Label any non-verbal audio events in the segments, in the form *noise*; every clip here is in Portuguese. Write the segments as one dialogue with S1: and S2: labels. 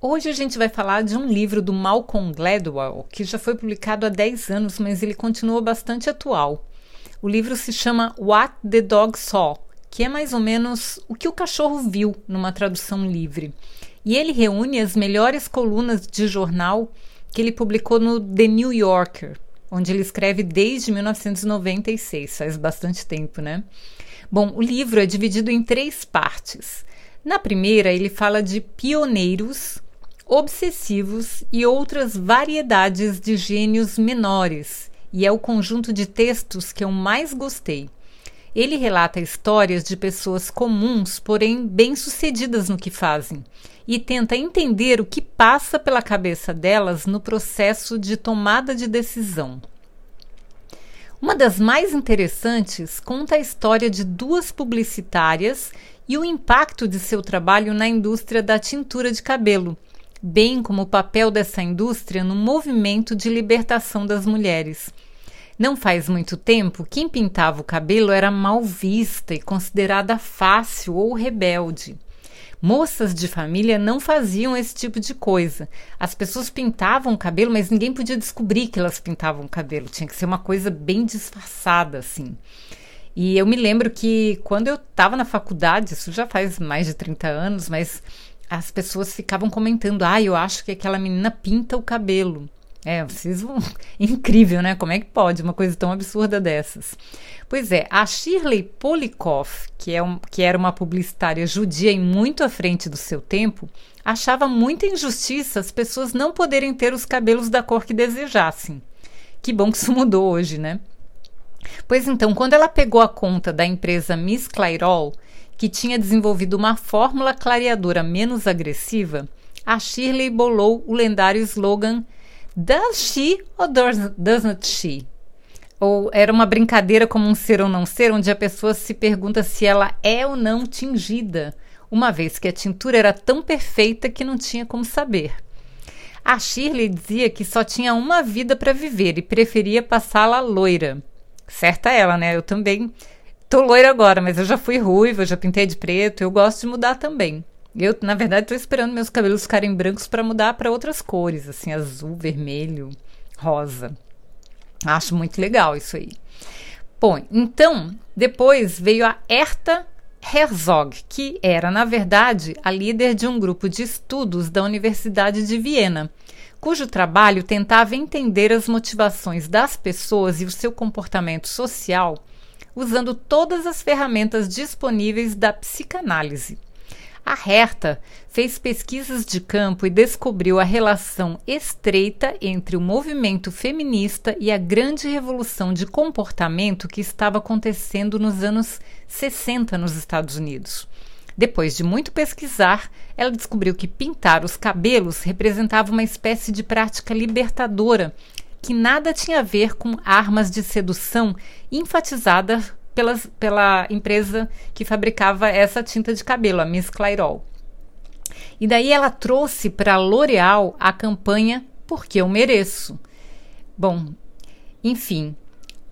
S1: Hoje a gente vai falar de um livro do Malcolm Gladwell, que já foi publicado há 10 anos, mas ele continua bastante atual. O livro se chama What the Dog Saw, que é mais ou menos o que o cachorro viu numa tradução livre. E ele reúne as melhores colunas de jornal que ele publicou no The New Yorker, onde ele escreve desde 1996, faz bastante tempo, né? Bom, o livro é dividido em três partes. Na primeira, ele fala de pioneiros obsessivos e outras variedades de gênios menores, e é o conjunto de textos que eu mais gostei. Ele relata histórias de pessoas comuns, porém bem-sucedidas no que fazem, e tenta entender o que passa pela cabeça delas no processo de tomada de decisão. Uma das mais interessantes conta a história de duas publicitárias e o impacto de seu trabalho na indústria da tintura de cabelo, bem como o papel dessa indústria no movimento de libertação das mulheres. Não faz muito tempo, quem pintava o cabelo era mal vista e considerada fácil ou rebelde. Moças de família não faziam esse tipo de coisa. As pessoas pintavam o cabelo, mas ninguém podia descobrir que elas pintavam o cabelo. Tinha que ser uma coisa bem disfarçada, assim. E eu me lembro que quando eu estava na faculdade, isso já faz mais de 30 anos, mas as pessoas ficavam comentando: ah, eu acho que aquela menina pinta o cabelo. É, vocês vão. *laughs* Incrível, né? Como é que pode uma coisa tão absurda dessas? Pois é, a Shirley Polikoff, que, é um, que era uma publicitária judia e muito à frente do seu tempo, achava muita injustiça as pessoas não poderem ter os cabelos da cor que desejassem. Que bom que isso mudou hoje, né? Pois então, quando ela pegou a conta da empresa Miss Clairol, que tinha desenvolvido uma fórmula clareadora menos agressiva, a Shirley bolou o lendário slogan Does she or doesn't she? Ou era uma brincadeira como um ser ou não ser, onde a pessoa se pergunta se ela é ou não tingida, uma vez que a tintura era tão perfeita que não tinha como saber. A Shirley dizia que só tinha uma vida para viver e preferia passá-la loira. Certa ela, né? Eu também Tô loira agora, mas eu já fui ruiva, já pintei de preto, eu gosto de mudar também. Eu, na verdade, tô esperando meus cabelos ficarem brancos para mudar para outras cores, assim, azul, vermelho, rosa. Acho muito legal isso aí. Bom, então, depois veio a Herta Herzog, que era, na verdade, a líder de um grupo de estudos da Universidade de Viena, cujo trabalho tentava entender as motivações das pessoas e o seu comportamento social usando todas as ferramentas disponíveis da psicanálise. A Herta fez pesquisas de campo e descobriu a relação estreita entre o movimento feminista e a grande revolução de comportamento que estava acontecendo nos anos 60 nos Estados Unidos. Depois de muito pesquisar, ela descobriu que pintar os cabelos representava uma espécie de prática libertadora que nada tinha a ver com armas de sedução enfatizada pelas, pela empresa que fabricava essa tinta de cabelo, a Miss Clairol. E daí ela trouxe para a L'Oréal a campanha Porque eu mereço. Bom, enfim,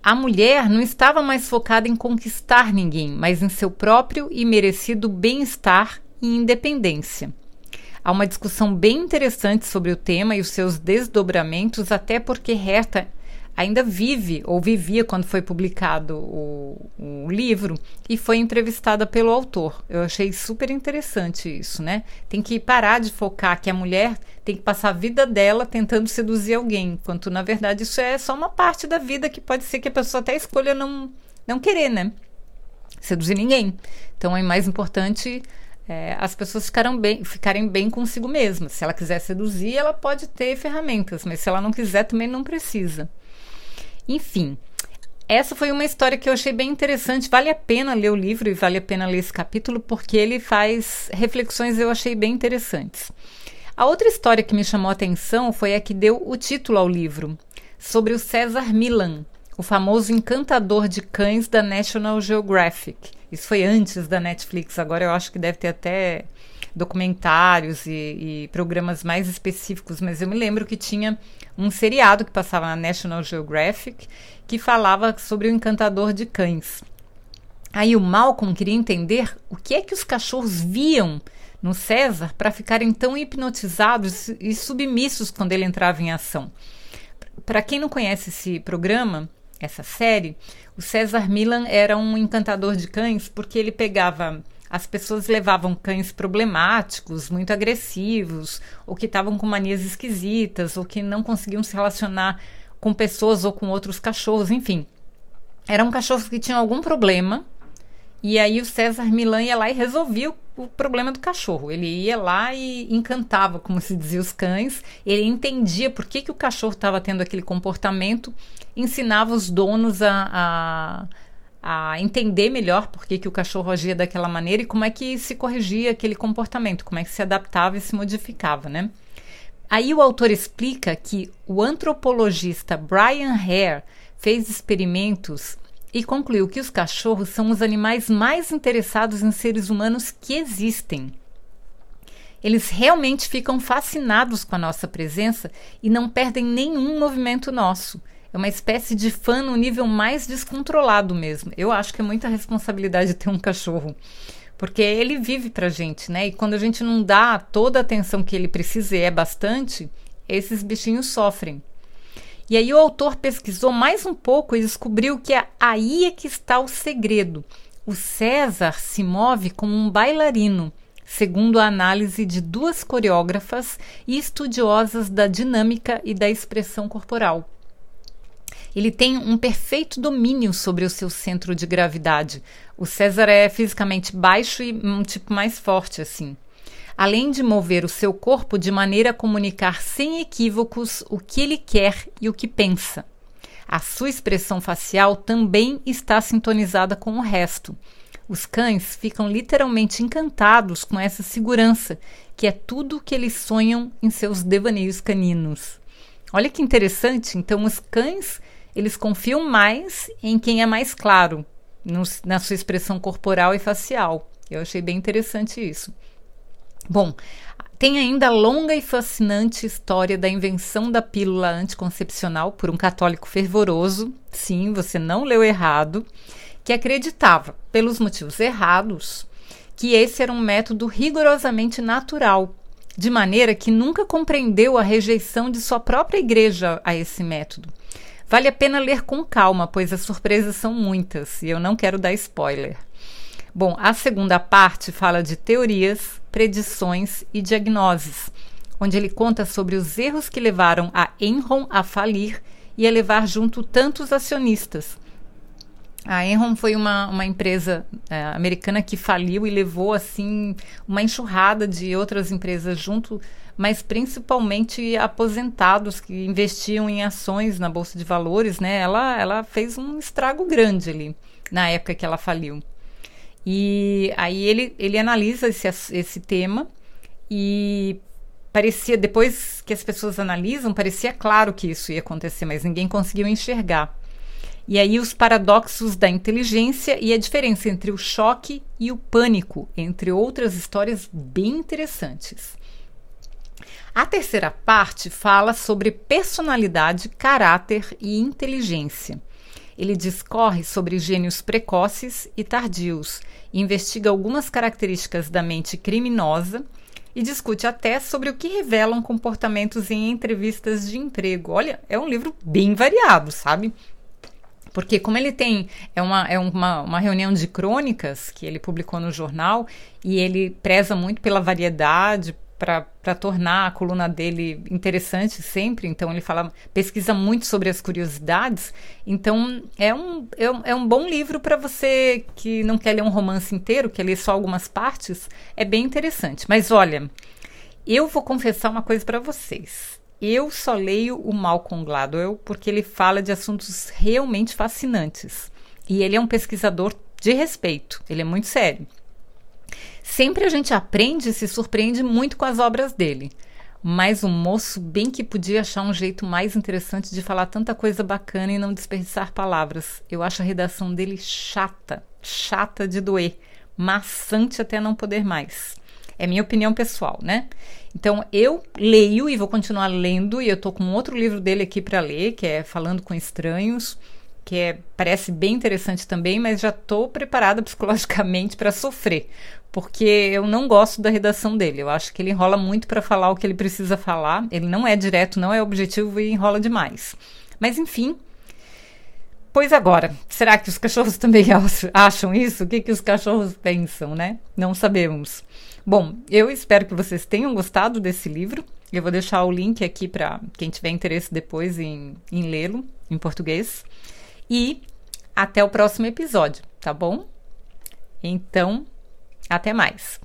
S1: a mulher não estava mais focada em conquistar ninguém, mas em seu próprio e merecido bem-estar e independência. Há uma discussão bem interessante sobre o tema e os seus desdobramentos, até porque Herta ainda vive ou vivia quando foi publicado o, o, livro e foi entrevistada pelo autor. Eu achei super interessante isso, né? Tem que parar de focar que a mulher tem que passar a vida dela tentando seduzir alguém, enquanto na verdade isso é só uma parte da vida que pode ser que a pessoa até escolha não, não querer, né? Seduzir ninguém. Então é mais importante é, as pessoas ficaram bem, ficarem bem consigo mesmas. Se ela quiser seduzir, ela pode ter ferramentas, mas se ela não quiser, também não precisa. Enfim, essa foi uma história que eu achei bem interessante. Vale a pena ler o livro e vale a pena ler esse capítulo, porque ele faz reflexões eu achei bem interessantes. A outra história que me chamou a atenção foi a que deu o título ao livro, sobre o César Milan, o famoso encantador de cães da National Geographic. Isso foi antes da Netflix, agora eu acho que deve ter até documentários e, e, programas mais específicos, mas eu me lembro que tinha um seriado que passava na National Geographic que falava sobre o encantador de cães. Aí o Malcolm queria entender o que é que os cachorros viam no César para ficarem tão hipnotizados e submissos quando ele entrava em ação. Para quem não conhece esse programa, essa série, o César Milan era um encantador de cães porque ele pegava as pessoas levavam cães problemáticos, muito agressivos, ou que estavam com manias esquisitas, ou que não conseguiam se relacionar com pessoas ou com outros cachorros, enfim. Eram cachorros que tinham algum problema, e aí o César Milan ia lá e resolvia o, o problema do cachorro. Ele ia lá e encantava, como se dizia os cães, ele entendia por que, que o cachorro estava tendo aquele comportamento, ensinava os donos a, a a entender melhor por que, que o cachorro agia daquela maneira e como é que se corrigia aquele comportamento, como é que se adaptava e se modificava, né? Aí o autor explica que o antropologista Brian Hare fez experimentos e concluiu que os cachorros são os animais mais interessados em seres humanos que existem. Eles realmente ficam fascinados com a nossa presença e não perdem nenhum movimento nosso. É uma espécie de fã no nível mais descontrolado mesmo. Eu acho que é muita responsabilidade ter um cachorro. Porque ele vive pra gente, né? E quando a gente não dá toda a atenção que ele precisa, e é bastante, esses bichinhos sofrem. E aí o autor pesquisou mais um pouco e descobriu que é aí é que está o segredo. O César se move como um bailarino, segundo a análise de duas coreógrafas e estudiosas da dinâmica e da expressão corporal. Ele tem um perfeito domínio sobre o seu centro de gravidade. O César é fisicamente baixo e um tipo mais forte, assim. Além de mover o seu corpo de maneira a comunicar sem equívocos o que ele quer e o que pensa. A sua expressão facial também está sintonizada com o resto. Os cães ficam literalmente encantados com essa segurança, que é tudo o que eles sonham em seus devaneios caninos. Olha que interessante, então os cães eles confiam mais em quem é mais claro no, na sua expressão corporal e facial. Eu achei bem interessante isso. Bom, tem ainda a longa e fascinante história da invenção da pílula anticoncepcional por um católico fervoroso, sim, você não leu errado, que acreditava, pelos motivos errados, que esse era um método rigorosamente natural, de maneira que nunca compreendeu a rejeição de sua própria igreja a esse método. Vale a pena ler com calma, pois as surpresas são muitas e eu não quero dar spoiler. Bom, a segunda parte fala de teorias, predições e diagnoses, onde ele conta sobre os erros que levaram a Enron a falir e a levar junto tantos acionistas. A Enron foi uma, uma empresa é, americana que faliu e levou assim uma enxurrada de outras empresas junto mas principalmente aposentados que investiam em ações na bolsa de valores, né? Ela, ela fez um estrago grande ali na época que ela faliu. E aí ele, ele analisa esse, esse tema e parecia, depois que as pessoas analisam, parecia claro que isso ia acontecer, mas ninguém conseguiu enxergar. E aí os paradoxos da inteligência e a diferença entre o choque e o pânico, entre outras histórias bem interessantes. A terceira parte fala sobre personalidade, caráter e inteligência. Ele discorre sobre gênios precoces e tardios, investiga algumas características da mente criminosa e discute até sobre o que revelam comportamentos em entrevistas de emprego. Olha, é um livro bem variado, sabe? Porque como ele tem é uma, é uma, uma reunião de crônicas que ele publicou no jornal e ele preza muito pela variedade, para tornar a coluna dele interessante sempre. Então ele fala, pesquisa muito sobre as curiosidades. Então é um, é um, é um bom livro para você que não quer ler um romance inteiro, quer ler só algumas partes. É bem interessante. Mas olha, eu vou confessar uma coisa para vocês. Eu só leio o Malcolm Gladwell porque ele fala de assuntos realmente fascinantes. E ele é um pesquisador de respeito, ele é muito sério. Sempre a gente aprende e se surpreende muito com as obras dele. mas o moço bem que podia achar um jeito mais interessante de falar tanta coisa bacana e não desperdiçar palavras. Eu acho a redação dele chata, chata de doer, maçante até não poder mais. É minha opinião pessoal, né? Então eu leio e vou continuar lendo, e eu tô com outro livro dele aqui para ler, que é Falando com Estranhos, que é, parece bem interessante também, mas já estou preparada *laughs* psicologicamente para sofrer, porque eu não gosto da redação dele. Eu acho que ele enrola muito para falar o que ele precisa falar. Ele não é direto, não é objetivo e enrola demais. Mas enfim. Pois agora, será que os cachorros *laughs* também acham isso? O que, que os cachorros pensam, né? Não sabemos. Bom, eu espero que vocês tenham gostado desse livro. Eu vou deixar o link aqui para quem tiver interesse depois em, em lê-lo em português. E até o próximo episódio, tá bom? Então, até mais.